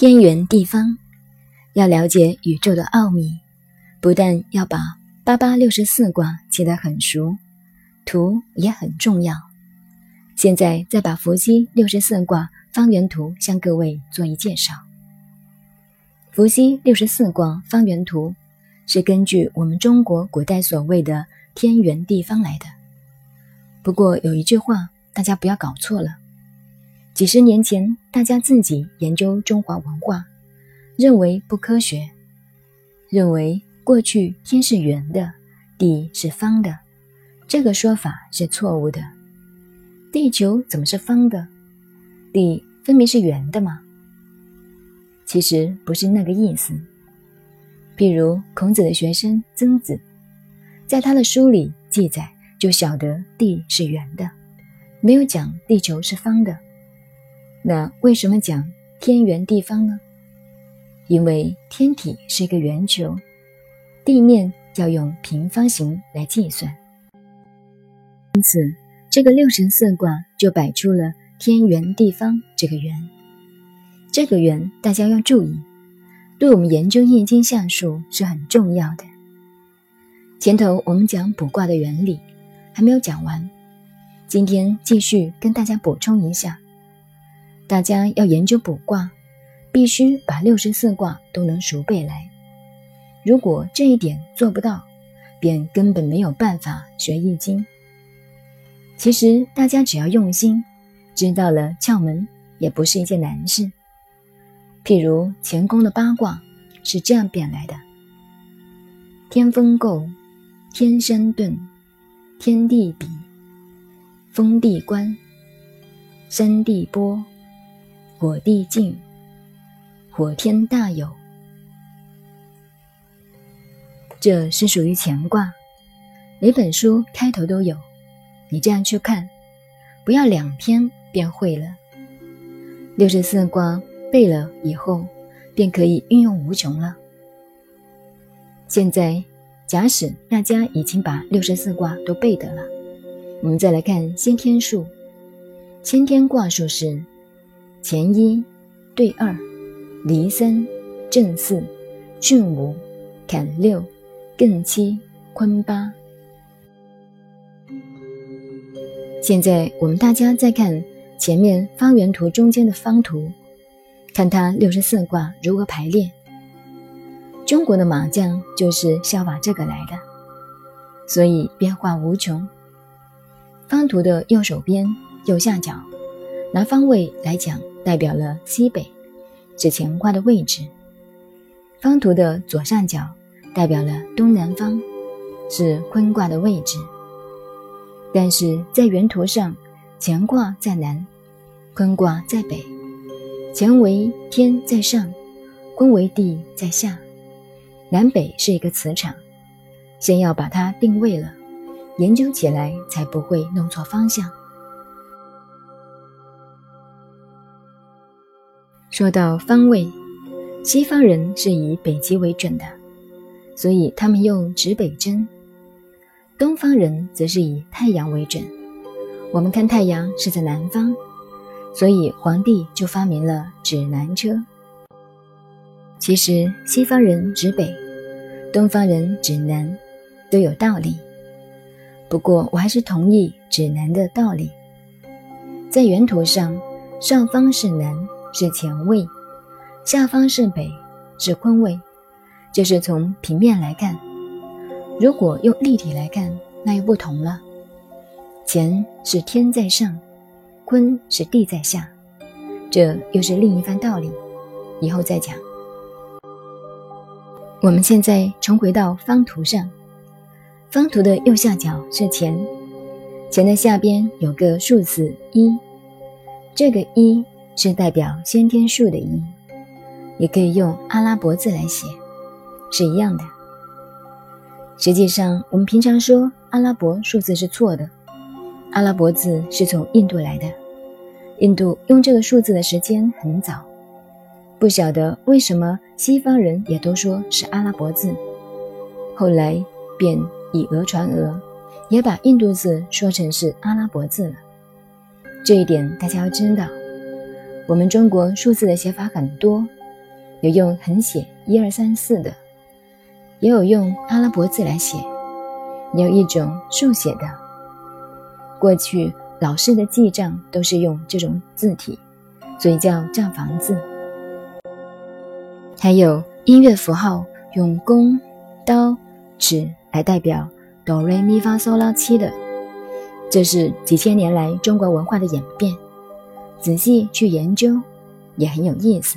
天圆地方，要了解宇宙的奥秘，不但要把八八六十四卦记得很熟，图也很重要。现在再把伏羲六十四卦方圆图向各位做一介绍。伏羲六十四卦方圆图是根据我们中国古代所谓的天圆地方来的。不过有一句话，大家不要搞错了。几十年前，大家自己研究中华文化，认为不科学，认为过去天是圆的，地是方的，这个说法是错误的。地球怎么是方的？地分明是圆的嘛。其实不是那个意思。譬如孔子的学生曾子，在他的书里记载，就晓得地是圆的，没有讲地球是方的。那为什么讲天圆地方呢？因为天体是一个圆球，地面要用平方形来计算，因此这个六神四卦就摆出了天圆地方这个圆。这个圆大家要注意，对我们研究易经象数是很重要的。前头我们讲卜卦的原理还没有讲完，今天继续跟大家补充一下。大家要研究卜卦，必须把六十四卦都能熟背来。如果这一点做不到，便根本没有办法学易经。其实大家只要用心，知道了窍门，也不是一件难事。譬如乾宫的八卦是这样变来的：天风姤，天山遁，天地比，风地观，山地波。火地静，火天大有，这是属于乾卦。每本书开头都有，你这样去看，不要两天便会了。六十四卦背了以后，便可以运用无穷了。现在，假使大家已经把六十四卦都背得了，我们再来看先天数。先天卦数是。乾一兑二，离三，震四，巽五，坎六，艮七，坤八。现在我们大家再看前面方圆图中间的方图，看它六十四卦如何排列。中国的麻将就是效法这个来的，所以变化无穷。方图的右手边右下角，拿方位来讲。代表了西北，是乾卦的位置；方图的左上角代表了东南方，是坤卦的位置。但是在原图上，乾卦在南，坤卦在北，乾为天在上，坤为地在下，南北是一个磁场。先要把它定位了，研究起来才不会弄错方向。说到方位，西方人是以北极为准的，所以他们用指北针；东方人则是以太阳为准。我们看太阳是在南方，所以皇帝就发明了指南车。其实西方人指北，东方人指南，都有道理。不过我还是同意指南的道理。在原图上，上方是南。是乾位，下方是北，是坤位。这是从平面来看。如果用立体来看，那又不同了。乾是天在上，坤是地在下，这又是另一番道理，以后再讲。我们现在重回到方图上，方图的右下角是乾，乾的下边有个数字一，这个一。是代表先天数的“一”，也可以用阿拉伯字来写，是一样的。实际上，我们平常说阿拉伯数字是错的，阿拉伯字是从印度来的，印度用这个数字的时间很早，不晓得为什么西方人也都说是阿拉伯字，后来便以讹传讹，也把印度字说成是阿拉伯字了。这一点大家要知道。我们中国数字的写法很多，有用横写一二三四的，也有用阿拉伯字来写，也有一种竖写的。过去老式的记账都是用这种字体，所以叫账房字。还有音乐符号用弓、刀、指来代表哆瑞咪发嗦拉七的，这是几千年来中国文化的演变。仔细去研究，也很有意思。